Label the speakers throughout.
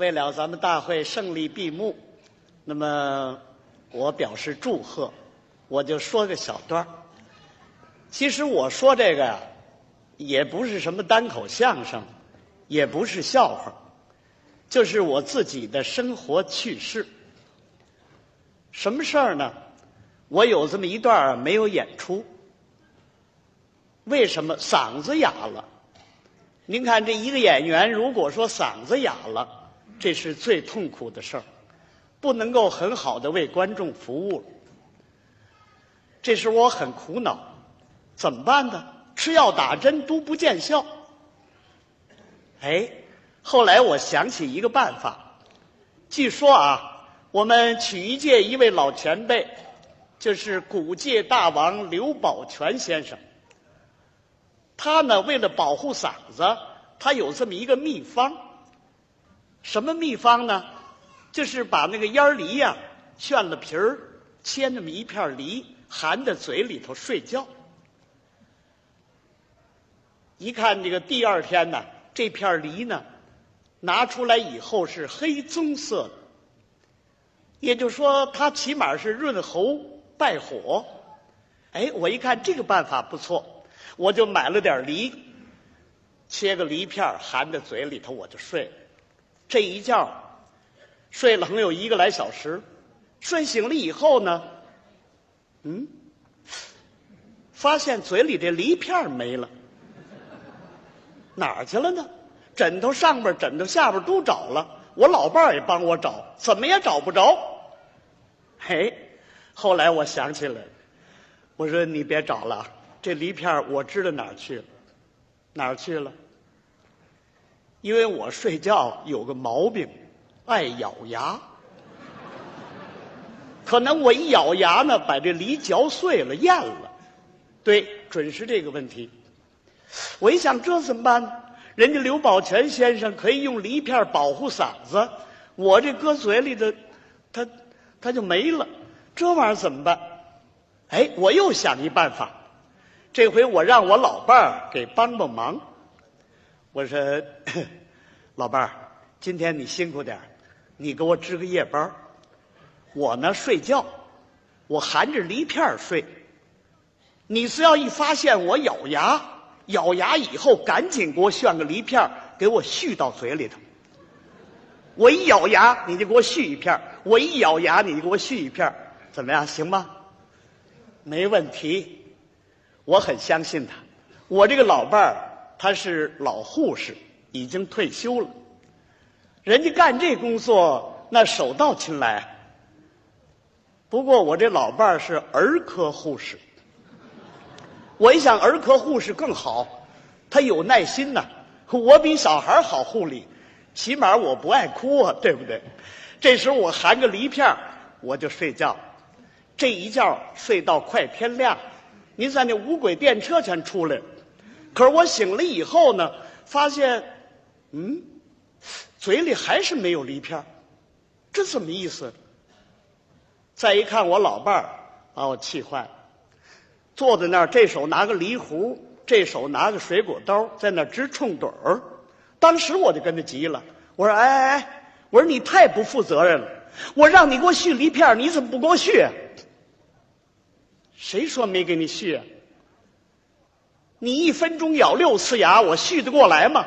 Speaker 1: 为了咱们大会胜利闭幕，那么我表示祝贺，我就说个小段儿其实我说这个呀，也不是什么单口相声，也不是笑话，就是我自己的生活趣事。什么事儿呢？我有这么一段儿没有演出，为什么嗓子哑了？您看，这一个演员如果说嗓子哑了，这是最痛苦的事儿，不能够很好的为观众服务。这是我很苦恼，怎么办呢？吃药打针都不见效。哎，后来我想起一个办法，据说啊，我们曲艺界一位老前辈，就是古界大王刘宝全先生。他呢，为了保护嗓子，他有这么一个秘方。什么秘方呢？就是把那个烟梨呀、炫了皮儿，切那么一片梨，含在嘴里头睡觉。一看这个第二天呢，这片梨呢，拿出来以后是黑棕色的，也就是说，它起码是润喉败火。哎，我一看这个办法不错，我就买了点梨，切个梨片含在嘴里头，我就睡了。这一觉睡了能有一个来小时，睡醒了以后呢，嗯，发现嘴里这梨片没了，哪儿去了呢？枕头上边、枕头下边都找了，我老伴儿也帮我找，怎么也找不着。嘿，后来我想起来，我说你别找了，这梨片我知道哪儿去了，哪儿去了？因为我睡觉有个毛病，爱咬牙。可能我一咬牙呢，把这梨嚼碎了咽了。对，准是这个问题。我一想，这怎么办呢？人家刘宝全先生可以用梨片保护嗓子，我这搁嘴里的，他他就没了。这玩意儿怎么办？哎，我又想一办法。这回我让我老伴儿给帮帮忙。我说，老伴儿，今天你辛苦点你给我值个夜班我呢睡觉，我含着梨片睡。你只要一发现我咬牙，咬牙以后赶紧给我炫个梨片给我续到嘴里头。我一咬牙，你就给我续一片我一咬牙，你就给我续一片怎么样？行吗？没问题，我很相信他。我这个老伴儿他是老护士，已经退休了。人家干这工作那手到擒来。不过我这老伴儿是儿科护士，我一想儿科护士更好，他有耐心呐、我比小孩好护理，起码我不爱哭啊，对不对？这时候我含个梨片我就睡觉，这一觉睡到快天亮，您算那五轨电车全出来了。可是我醒了以后呢，发现，嗯，嘴里还是没有梨片儿这怎么意思？再一看我老伴儿，把我气坏了，坐在那儿，这手拿个梨核，这手拿个水果刀，在那儿直冲盹儿。当时我就跟他急了，我说：“哎哎哎，我说你太不负责任了！我让你给我续梨片儿你怎么不给我续？谁说没给你续啊？你一分钟咬六次牙，我续得过来吗？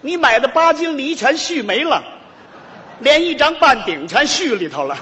Speaker 1: 你买的八斤梨全续没了，连一张半顶全续里头了。